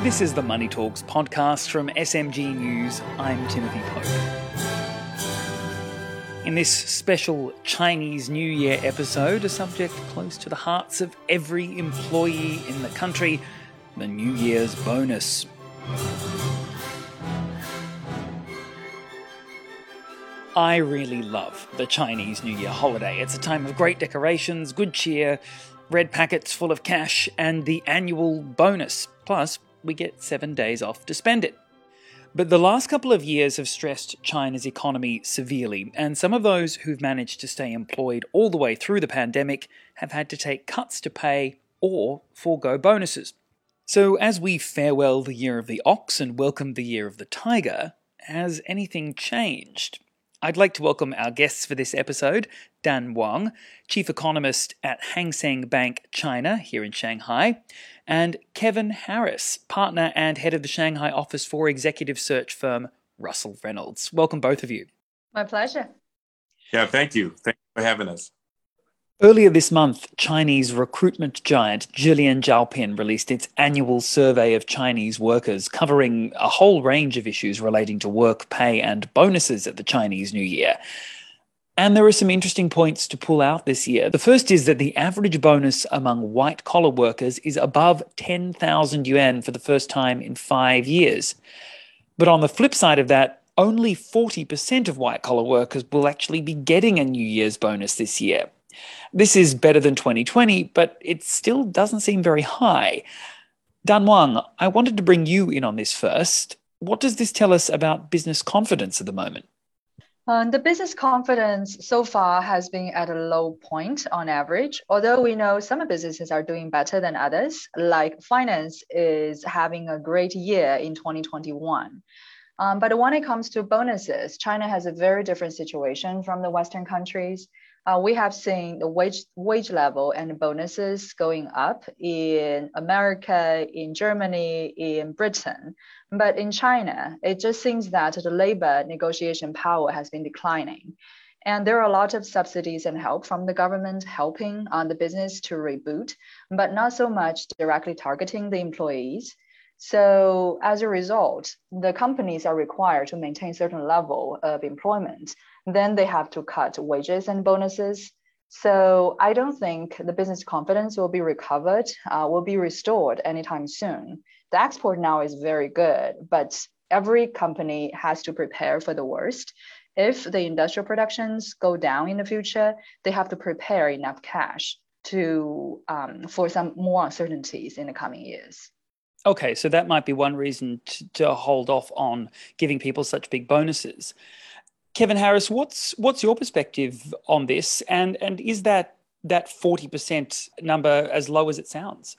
This is the Money Talks podcast from SMG News. I'm Timothy Pope. In this special Chinese New Year episode, a subject close to the hearts of every employee in the country the New Year's bonus. I really love the Chinese New Year holiday. It's a time of great decorations, good cheer, red packets full of cash, and the annual bonus. Plus, we get seven days off to spend it. But the last couple of years have stressed China's economy severely, and some of those who've managed to stay employed all the way through the pandemic have had to take cuts to pay or forego bonuses. So, as we farewell the year of the ox and welcome the year of the tiger, has anything changed? I'd like to welcome our guests for this episode Dan Wang, Chief Economist at Hang Seng Bank China here in Shanghai, and Kevin Harris, Partner and Head of the Shanghai office for executive search firm Russell Reynolds. Welcome, both of you. My pleasure. Yeah, thank you. Thank you for having us. Earlier this month, Chinese recruitment giant Zhilian Zhaopin released its annual survey of Chinese workers, covering a whole range of issues relating to work, pay, and bonuses at the Chinese New Year. And there are some interesting points to pull out this year. The first is that the average bonus among white collar workers is above 10,000 yuan for the first time in five years. But on the flip side of that, only 40% of white collar workers will actually be getting a New Year's bonus this year. This is better than 2020, but it still doesn't seem very high. Dan Wang, I wanted to bring you in on this first. What does this tell us about business confidence at the moment? Um, the business confidence so far has been at a low point on average, although we know some businesses are doing better than others, like finance is having a great year in 2021. Um, but when it comes to bonuses, China has a very different situation from the Western countries uh, we have seen the wage wage level and bonuses going up in America, in Germany, in Britain, but in China, it just seems that the labor negotiation power has been declining. And there are a lot of subsidies and help from the government helping on the business to reboot, but not so much directly targeting the employees. So as a result, the companies are required to maintain certain level of employment then they have to cut wages and bonuses. So I don't think the business confidence will be recovered, uh, will be restored anytime soon. The export now is very good, but every company has to prepare for the worst. If the industrial productions go down in the future, they have to prepare enough cash to um, for some more uncertainties in the coming years. Okay, so that might be one reason to, to hold off on giving people such big bonuses. Kevin Harris, what's what's your perspective on this, and and is that that forty percent number as low as it sounds?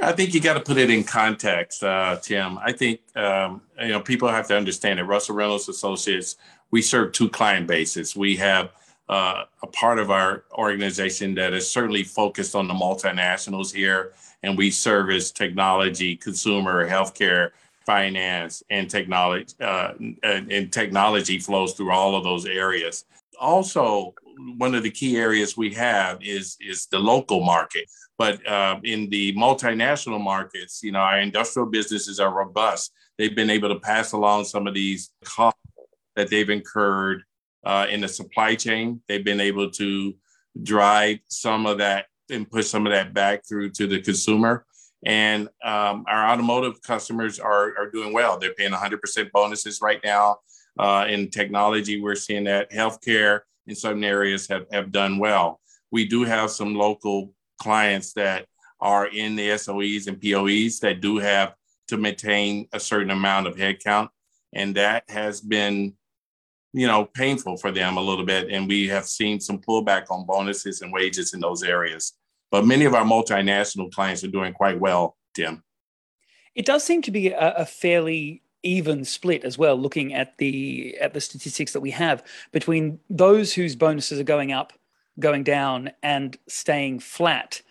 I think you got to put it in context, uh, Tim. I think um, you know people have to understand that Russell Reynolds Associates we serve two client bases. We have uh, a part of our organization that is certainly focused on the multinationals here, and we service technology, consumer, healthcare, finance and technology uh, and, and technology flows through all of those areas. Also one of the key areas we have is is the local market. But uh, in the multinational markets you know our industrial businesses are robust. They've been able to pass along some of these costs that they've incurred uh, in the supply chain. They've been able to drive some of that and push some of that back through to the consumer and um, our automotive customers are, are doing well. They're paying 100% bonuses right now. Uh, in technology, we're seeing that healthcare in certain areas have, have done well. We do have some local clients that are in the SOEs and POEs that do have to maintain a certain amount of headcount. And that has been, you know, painful for them a little bit. And we have seen some pullback on bonuses and wages in those areas. But many of our multinational clients are doing quite well, Tim. It does seem to be a, a fairly even split as well looking at the at the statistics that we have between those whose bonuses are going up going down and staying flat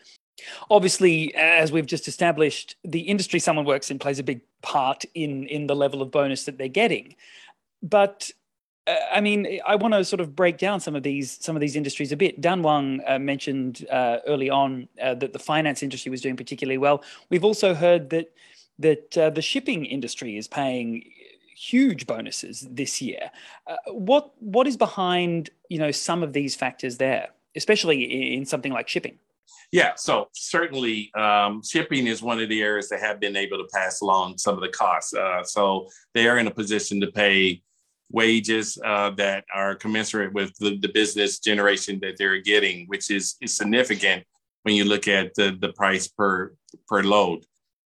obviously as we've just established the industry someone works in plays a big part in in the level of bonus that they're getting but I mean, I want to sort of break down some of these some of these industries a bit. Dan Wang uh, mentioned uh, early on uh, that the finance industry was doing particularly well. We've also heard that that uh, the shipping industry is paying huge bonuses this year. Uh, what what is behind you know some of these factors there, especially in something like shipping? Yeah, so certainly um, shipping is one of the areas that have been able to pass along some of the costs. Uh, so they are in a position to pay wages uh, that are commensurate with the, the, business generation that they're getting, which is, is significant when you look at the, the price per per load.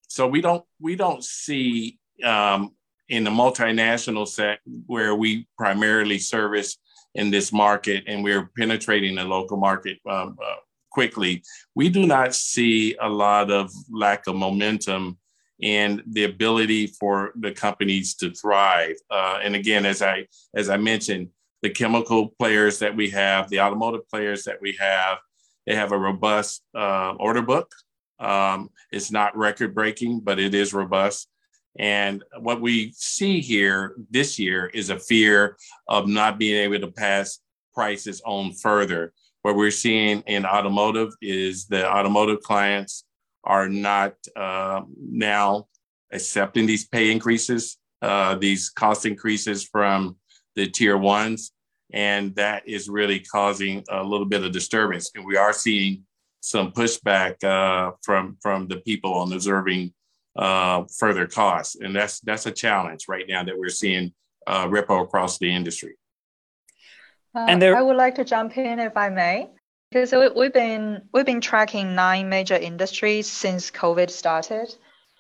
So we don't we don't see um, in the multinational set where we primarily service in this market and we're penetrating the local market um, uh, quickly. We do not see a lot of lack of momentum and the ability for the companies to thrive. Uh, and again, as I as I mentioned, the chemical players that we have, the automotive players that we have, they have a robust uh, order book. Um, it's not record breaking, but it is robust. And what we see here this year is a fear of not being able to pass prices on further. What we're seeing in automotive is the automotive clients are not uh, now accepting these pay increases, uh, these cost increases from the tier ones. And that is really causing a little bit of disturbance. And we are seeing some pushback uh, from, from the people on observing uh, further costs. And that's, that's a challenge right now that we're seeing uh, ripple across the industry. Uh, and there, I would like to jump in if I may. Because we've been we've been tracking nine major industries since COVID started,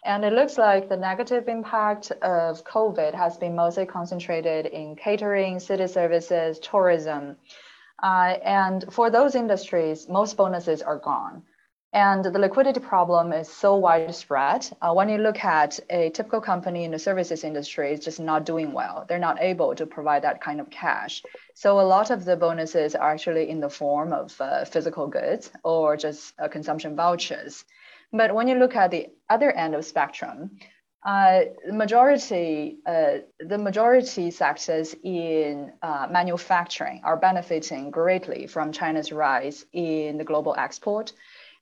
and it looks like the negative impact of COVID has been mostly concentrated in catering, city services, tourism, uh, and for those industries, most bonuses are gone. And the liquidity problem is so widespread. Uh, when you look at a typical company in the services industry, it's just not doing well. They're not able to provide that kind of cash. So a lot of the bonuses are actually in the form of uh, physical goods or just uh, consumption vouchers. But when you look at the other end of spectrum, uh, the majority, uh, the majority sectors in uh, manufacturing are benefiting greatly from China's rise in the global export.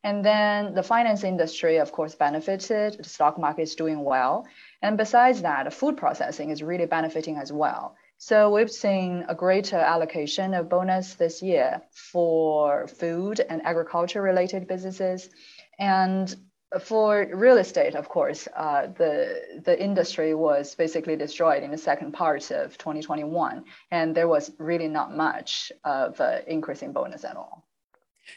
And then the finance industry, of course, benefited. The stock market is doing well. And besides that, food processing is really benefiting as well. So we've seen a greater allocation of bonus this year for food and agriculture related businesses. And for real estate, of course, uh, the the industry was basically destroyed in the second part of 2021, and there was really not much of an increase in bonus at all.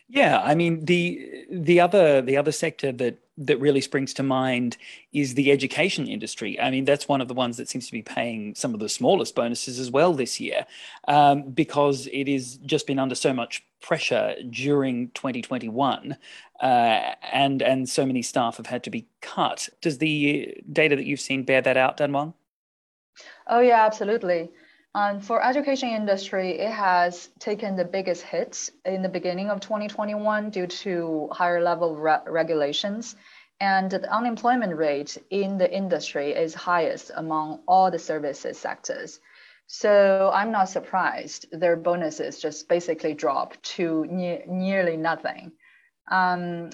Yeah, I mean the the other the other sector that that really springs to mind is the education industry. I mean that's one of the ones that seems to be paying some of the smallest bonuses as well this year, um, because it has just been under so much pressure during 2021, uh, and and so many staff have had to be cut. Does the data that you've seen bear that out, Dan Wang? Oh yeah, absolutely. Um, for education industry, it has taken the biggest hits in the beginning of 2021 due to higher level re regulations. And the unemployment rate in the industry is highest among all the services sectors. So I'm not surprised their bonuses just basically drop to ne nearly nothing. Um,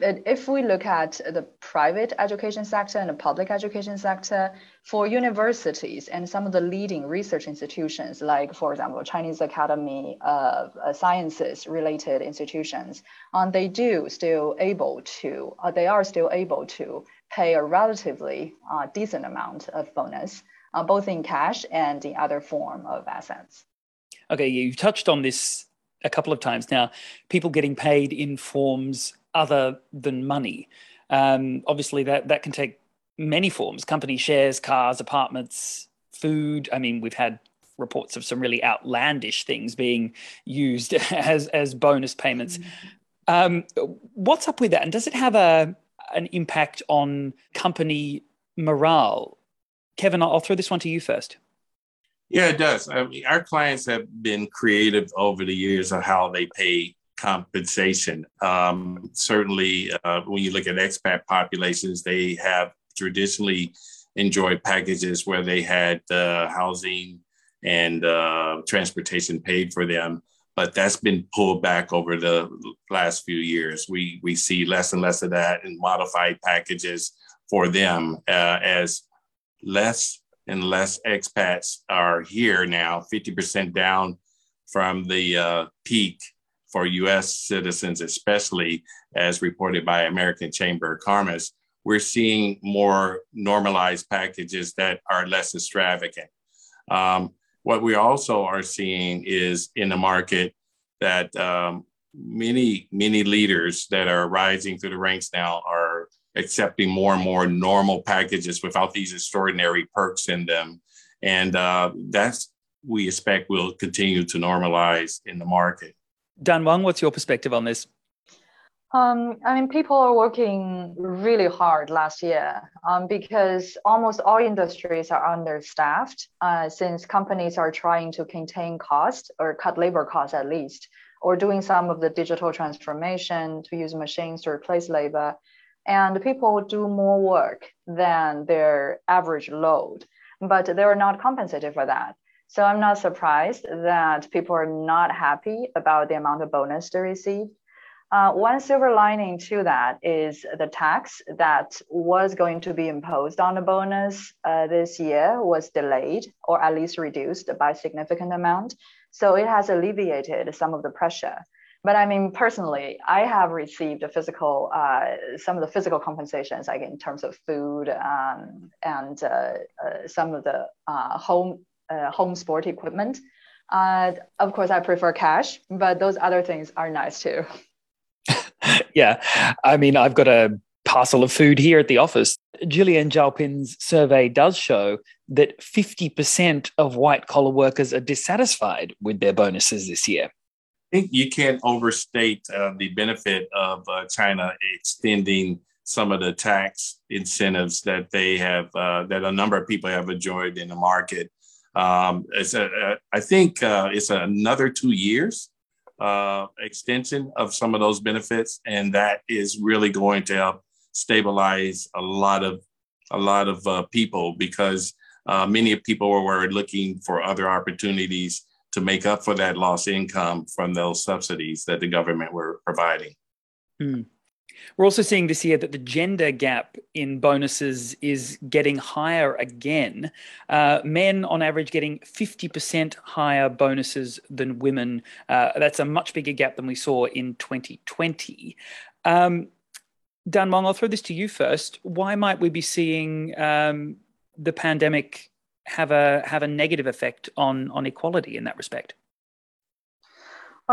if we look at the private education sector and the public education sector, for universities and some of the leading research institutions, like, for example, Chinese Academy of uh, Sciences related institutions, um, they do still able to, uh, they are still able to pay a relatively uh, decent amount of bonus, uh, both in cash and the other form of assets. Okay, you've touched on this a couple of times now. People getting paid in forms other than money. Um, obviously, that that can take many forms: company shares, cars, apartments, food. I mean, we've had reports of some really outlandish things being used as as bonus payments. Mm-hmm. Um, what's up with that? And does it have a an impact on company morale? Kevin, I'll throw this one to you first. Yeah, it does. I mean, our clients have been creative over the years of how they pay compensation. Um, certainly, uh, when you look at expat populations, they have traditionally enjoyed packages where they had uh, housing and uh, transportation paid for them. but that's been pulled back over the last few years. We we see less and less of that in modified packages for them uh, as less and less expats are here now, 50% down from the uh, peak for US citizens, especially as reported by American Chamber of Commerce. We're seeing more normalized packages that are less extravagant. Um, what we also are seeing is in the market that um, many, many leaders that are rising through the ranks now are accepting more and more normal packages without these extraordinary perks in them. And uh, that's we expect will continue to normalize in the market. Dan Wang, what's your perspective on this? Um, I mean, people are working really hard last year um, because almost all industries are understaffed uh, since companies are trying to contain costs or cut labor costs at least, or doing some of the digital transformation to use machines to replace labor. And people do more work than their average load, but they are not compensated for that. So I'm not surprised that people are not happy about the amount of bonus they receive. Uh, one silver lining to that is the tax that was going to be imposed on the bonus uh, this year was delayed or at least reduced by a significant amount. So it has alleviated some of the pressure. But I mean, personally, I have received a physical, uh, some of the physical compensations, like in terms of food um, and uh, uh, some of the uh, home home sport equipment. of course, I prefer cash, but those other things are nice too. yeah. I mean, I've got a parcel of food here at the office. Zhilian Zhaopin's survey does show that 50% of white collar workers are dissatisfied with their bonuses this year. I think you can't overstate uh, the benefit of uh, China extending some of the tax incentives that they have, uh, that a number of people have enjoyed in the market. Um, it's a, a, I think uh, it's another two years uh, extension of some of those benefits, and that is really going to help stabilize a lot of a lot of uh, people because uh, many people were looking for other opportunities to make up for that lost income from those subsidies that the government were providing. Mm. We're also seeing this year that the gender gap in bonuses is getting higher again. Uh, men, on average, getting 50% higher bonuses than women. Uh, that's a much bigger gap than we saw in 2020. Um, Dan Wang, I'll throw this to you first. Why might we be seeing um, the pandemic have a have a negative effect on on equality in that respect?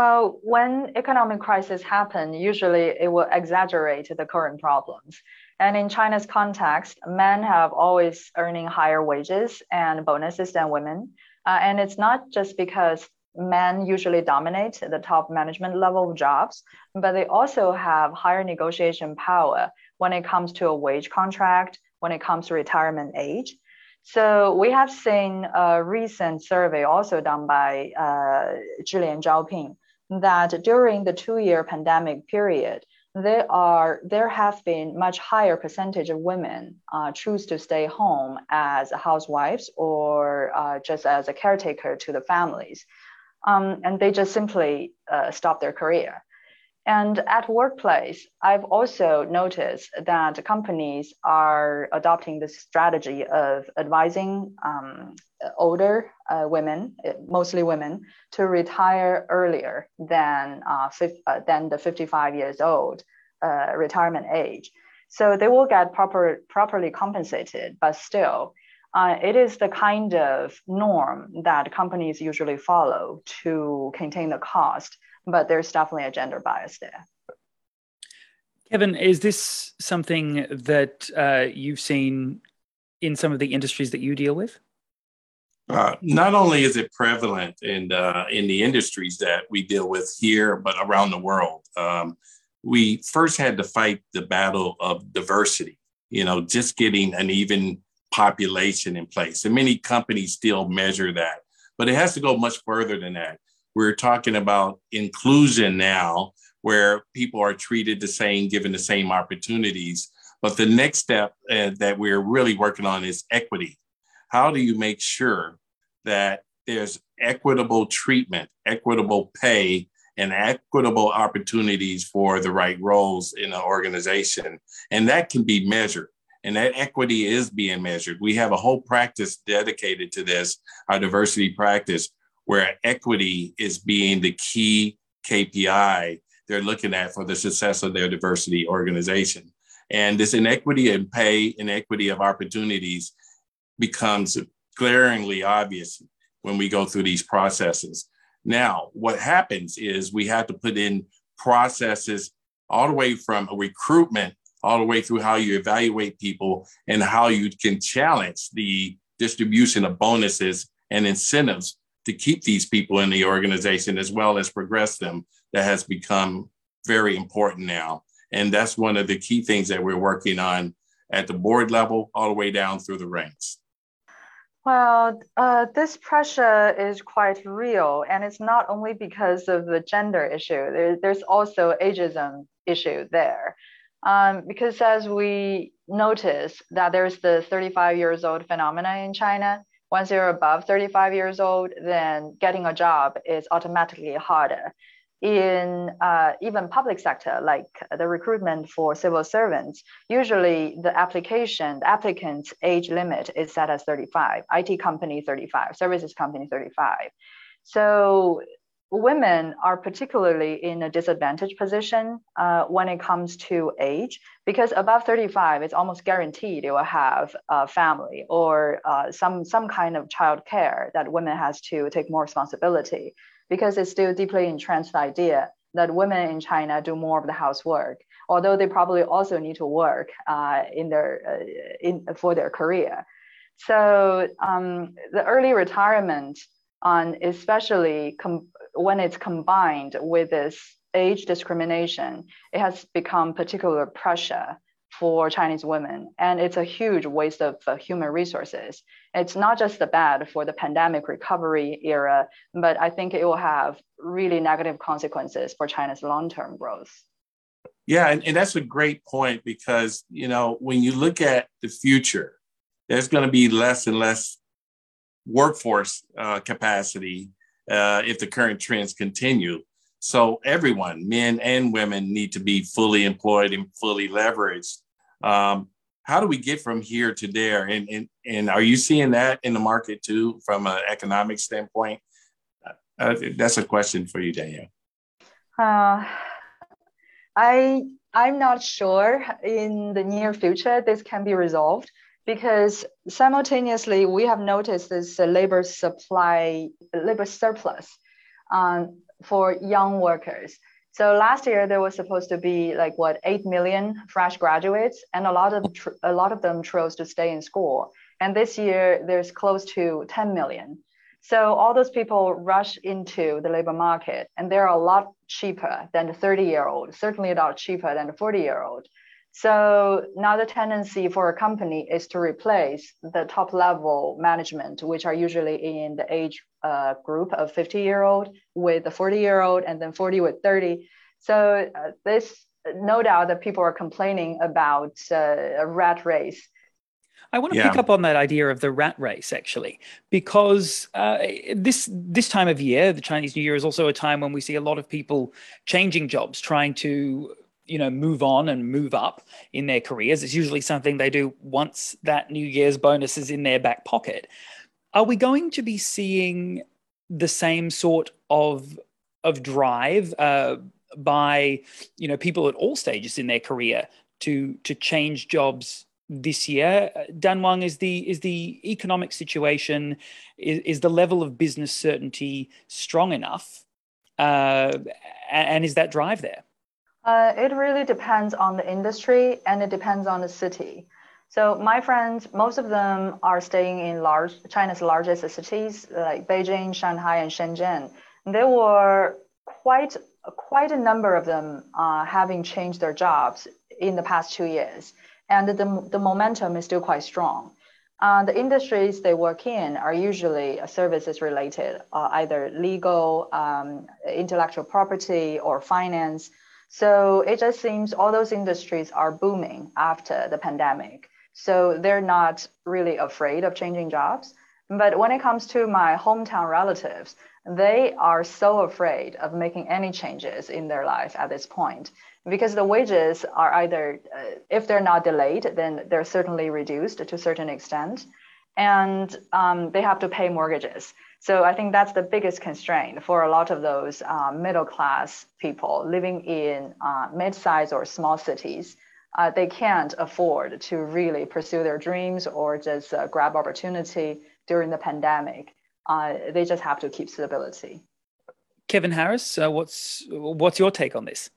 Well, when economic crisis happen, usually it will exaggerate the current problems. And in China's context, men have always earning higher wages and bonuses than women. Uh, and it's not just because men usually dominate the top management level jobs, but they also have higher negotiation power when it comes to a wage contract, when it comes to retirement age. So we have seen a recent survey also done by uh, Zhilian Zhaopin that during the two-year pandemic period, there are there have been much higher percentage of women uh, choose to stay home as housewives or uh, just as a caretaker to the families, um, and they just simply uh, stop their career. And at workplace, I've also noticed that companies are adopting this strategy of advising um, older uh, women, mostly women, to retire earlier than, uh, uh, than the 55 years old uh, retirement age. So they will get proper, properly compensated, but still, uh, it is the kind of norm that companies usually follow to contain the cost but there's definitely a gender bias there. Kevin, is this something that uh, you've seen in some of the industries that you deal with? Uh, not only is it prevalent in uh, in the industries that we deal with here, but around the world. Um, we first had to fight the battle of diversity. You know, just getting an even population in place, and many companies still measure that, but it has to go much further than that we're talking about inclusion now, where people are treated the same, given the same opportunities. But the next step uh, that we're really working on is equity. How do you make sure that there's equitable treatment, equitable pay, and equitable opportunities for the right roles in an organization. And that can be measured. And that equity is being measured. We have a whole practice dedicated to this, our diversity practice, where equity is being the key KPI they're looking at for the success of their diversity organization. And this inequity in pay, inequity of opportunities becomes glaringly obvious when we go through these processes. Now, what happens is we have to put in processes all the way from a recruitment, all the way through how you evaluate people and how you can challenge the distribution of bonuses and incentives to keep these people in the organization as well as progress them that has become very important now. And that's one of the key things that we're working on at the board level, all the way down through the ranks. Well, uh, this pressure is quite real, and it's not only because of the gender issue. There, there's also ageism issue there, um, because as we notice that there's the 35 years old phenomena in China. Once you're above 35 years old, then getting a job is automatically harder. In uh, even public sector, like the recruitment for civil servants, usually the application, the applicant's age limit is set as 35, IT company 35, services company 35. So women are particularly in a disadvantaged position uh, when it comes to age, because above 35, it's almost guaranteed you will have a family or uh, some, some kind of child care that women has to take more responsibility because it's still deeply entrenched idea that women in China do more of the housework, although they probably also need to work uh, in their uh, in for their career. So um, the early retirement, on especially when it's combined with this age discrimination, it has become particular pressure for Chinese women. And it's a huge waste of uh, human resources. It's not just the bad for the pandemic recovery era, but I think it will have really negative consequences for China's long-term growth. Yeah, and, and that's a great point because, you know, when you look at the future, there's going to be less and less workforce uh, capacity uh, if the current trends continue. So everyone, men and women, need to be fully employed and fully leveraged. Um, how do we get from here to there? And, and, and are you seeing that in the market too, from an economic standpoint? Uh, that's a question for you, Danielle. Uh, I I'm not sure in the near future this can be resolved because simultaneously we have noticed this labor supply labor surplus um, for young workers. So last year there was supposed to be like what eight million fresh graduates, and a lot of tr- a lot of them chose to stay in school. And this year there's close to 10 million. So all those people rush into the labor market, and they're a lot cheaper than the 30 year old, certainly a lot cheaper than the 40 year old. So now the tendency for a company is to replace the top level management, which are usually in the age uh, group of 50 year old with the 40 year old and then 40 with 30. So uh, this, no doubt that people are complaining about uh, a rat race. I want to yeah. pick up on that idea of the rat race, actually, because uh, this this time of year, the Chinese New Year, is also a time when we see a lot of people changing jobs, trying to you know move on and move up in their careers. It's usually something they do once that new year's bonus is in their back pocket. Are we going to be seeing the same sort of of drive uh, by you know people at all stages in their career to to change jobs this year? Dan wang is the is the economic situation is, is the level of business certainty strong enough uh, and is that drive there uh, it really depends on the industry and it depends on the city. So my friends, most of them are staying in large China's largest cities like Beijing, Shanghai, and Shenzhen. There were quite quite a number of them uh, having changed their jobs in the past two years, and the, the momentum is still quite strong. Uh, the industries they work in are usually services related, uh, either legal, um, intellectual property, or finance. So it just seems all those industries are booming after the pandemic. So they're not really afraid of changing jobs. But when it comes to my hometown relatives, they are so afraid of making any changes in their life at this point because the wages are either, uh, if they're not delayed, then they're certainly reduced to a certain extent, and um, they have to pay mortgages. So I think that's the biggest constraint for a lot of those uh, middle class people living in uh, mid-sized or small cities. Uh, they can't afford to really pursue their dreams or just uh, grab opportunity during the pandemic. Uh, they just have to keep stability. Kevin Harris, uh, what's what's your take on this?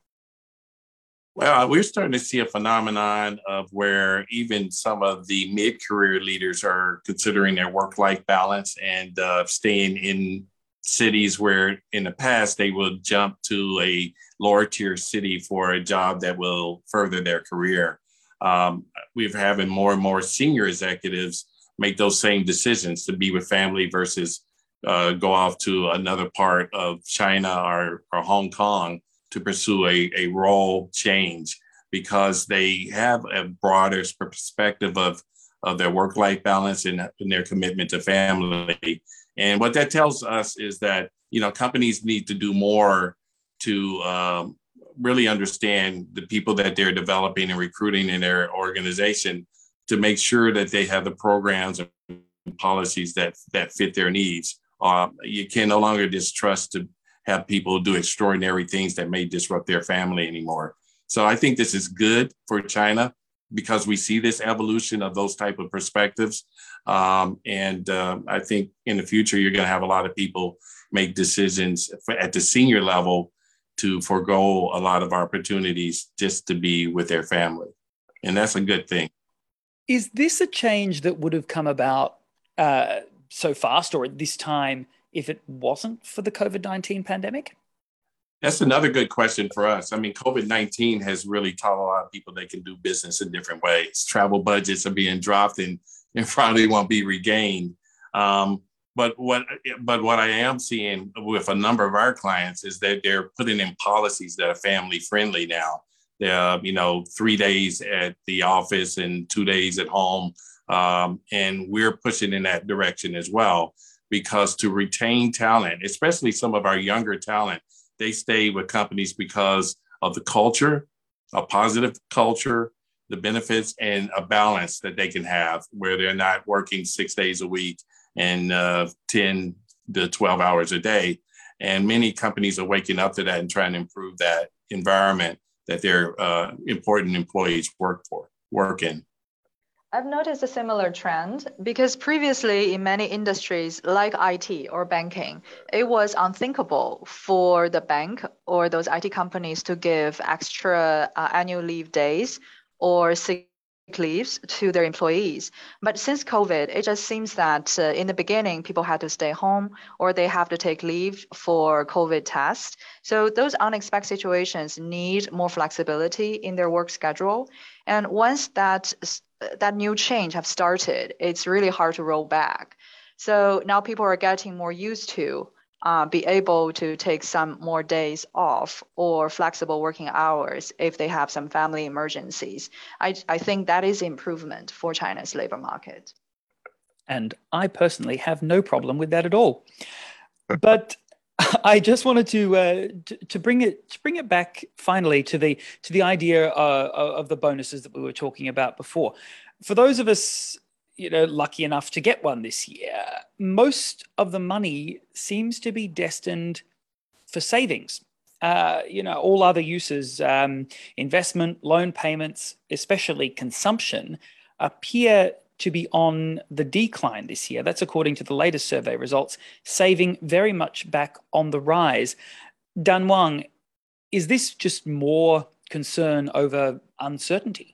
Well, we're starting to see a phenomenon of where even some of the mid career leaders are considering their work life balance and uh, staying in cities where in the past they will jump to a lower tier city for a job that will further their career. Um, we're having more and more senior executives make those same decisions to be with family versus uh, go off to another part of China or, or Hong Kong to pursue a, a role change because they have a broader perspective of, of their work life balance and, and their commitment to family. And what that tells us is that you know companies need to do more to um, really understand the people that they're developing and recruiting in their organization to make sure that they have the programs and policies that that fit their needs. Uh, you can no longer just trust to have people do extraordinary things that may disrupt their family anymore. So I think this is good for China because we see this evolution of those type of perspectives. Um, and uh, I think in the future, you're going to have a lot of people make decisions at the senior level to forego a lot of opportunities just to be with their family. And that's a good thing. Is this a change that would have come about uh, so fast or at this time if it wasn't for the COVID 19 pandemic? That's another good question for us. I mean, COVID 19 has really taught a lot of people they can do business in different ways. Travel budgets are being dropped and, and probably won't be regained. Um, but what but what I am seeing with a number of our clients is that they're putting in policies that are family friendly now. They're, you know, three days at the office and two days at home. Um, and we're pushing in that direction as well because to retain talent, especially some of our younger talent, they stay with companies because of the culture, a positive culture, the benefits, and a balance that they can have where they're not working six days a week and uh, 10 to 12 hours a day. And many companies are waking up to that and trying to improve that environment that their uh, important employees work for, work in. I've noticed a similar trend because previously in many industries like IT or banking, it was unthinkable for the bank or those IT companies to give extra uh, annual leave days or sick leaves to their employees. But since COVID, it just seems that uh, in the beginning, people had to stay home or they have to take leave for COVID tests. So those unexpected situations need more flexibility in their work schedule. And once that that new change have started, it's really hard to roll back. So now people are getting more used to uh, be able to take some more days off or flexible working hours if they have some family emergencies. I, I think that is improvement for China's labor market. And I personally have no problem with that at all. But I just wanted to, uh, to, to bring it to bring it back finally to the to the idea uh, of the bonuses that we were talking about before. For those of us, you know, lucky enough to get one this year, most of the money seems to be destined for savings. Uh, you know, all other uses, um, investment, loan payments, especially consumption, appear to be on the decline this year. That's according to the latest survey results, saving very much back on the rise. Dan Wang, is this just more concern over uncertainty?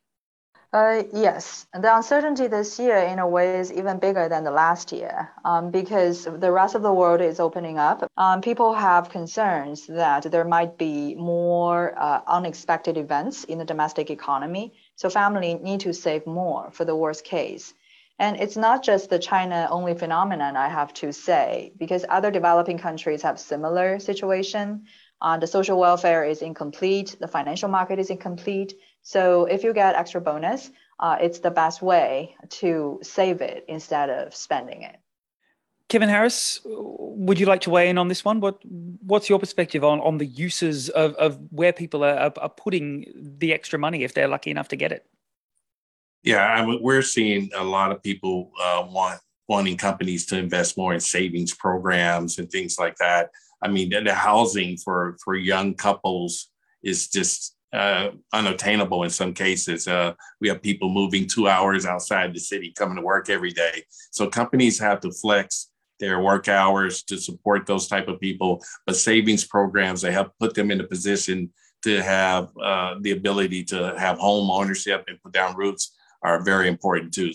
Uh, yes, the uncertainty this year, in a way, is even bigger than the last year um, because the rest of the world is opening up. Um, people have concerns that there might be more uh, unexpected events in the domestic economy. So, family need to save more for the worst case. And it's not just the China only phenomenon, I have to say, because other developing countries have similar situation. Uh, the social welfare is incomplete, the financial market is incomplete. So if you get extra bonus, uh, it's the best way to save it instead of spending it. Kevin Harris, would you like to weigh in on this one? What What's your perspective on, on the uses of, of where people are, are putting the extra money if they're lucky enough to get it? Yeah, I mean, we're seeing a lot of people uh, want wanting companies to invest more in savings programs and things like that. I mean, the housing for for young couples is just uh, unattainable in some cases. Uh, we have people moving two hours outside the city coming to work every day. So companies have to flex their work hours to support those type of people, but savings programs they help put them in a position to have uh, the ability to have home ownership and put down roots are very important too.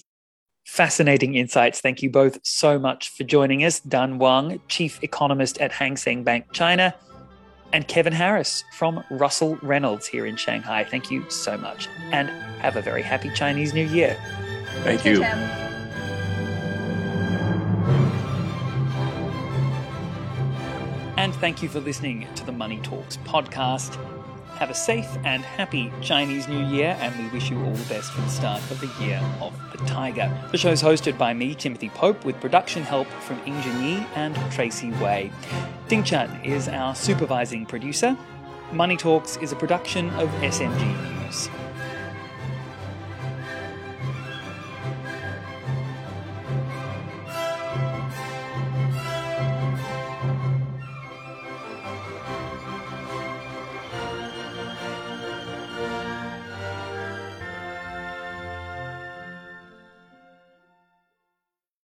Fascinating insights. Thank you both so much for joining us. Dan Wang, Chief Economist at Hang Seng Bank China, and Kevin Harris from Russell Reynolds here in Shanghai. Thank you so much and have a very happy Chinese New Year. Thank, Thank you. you and thank you for listening to the Money Talks podcast. Have a safe and happy Chinese New Year, and we wish you all the best for the start of the Year of the Tiger. The show is hosted by me, Timothy Pope, with production help from Ingenier Yi and Tracy Wei. Ding Chan is our supervising producer. Money Talks is a production of SMG News.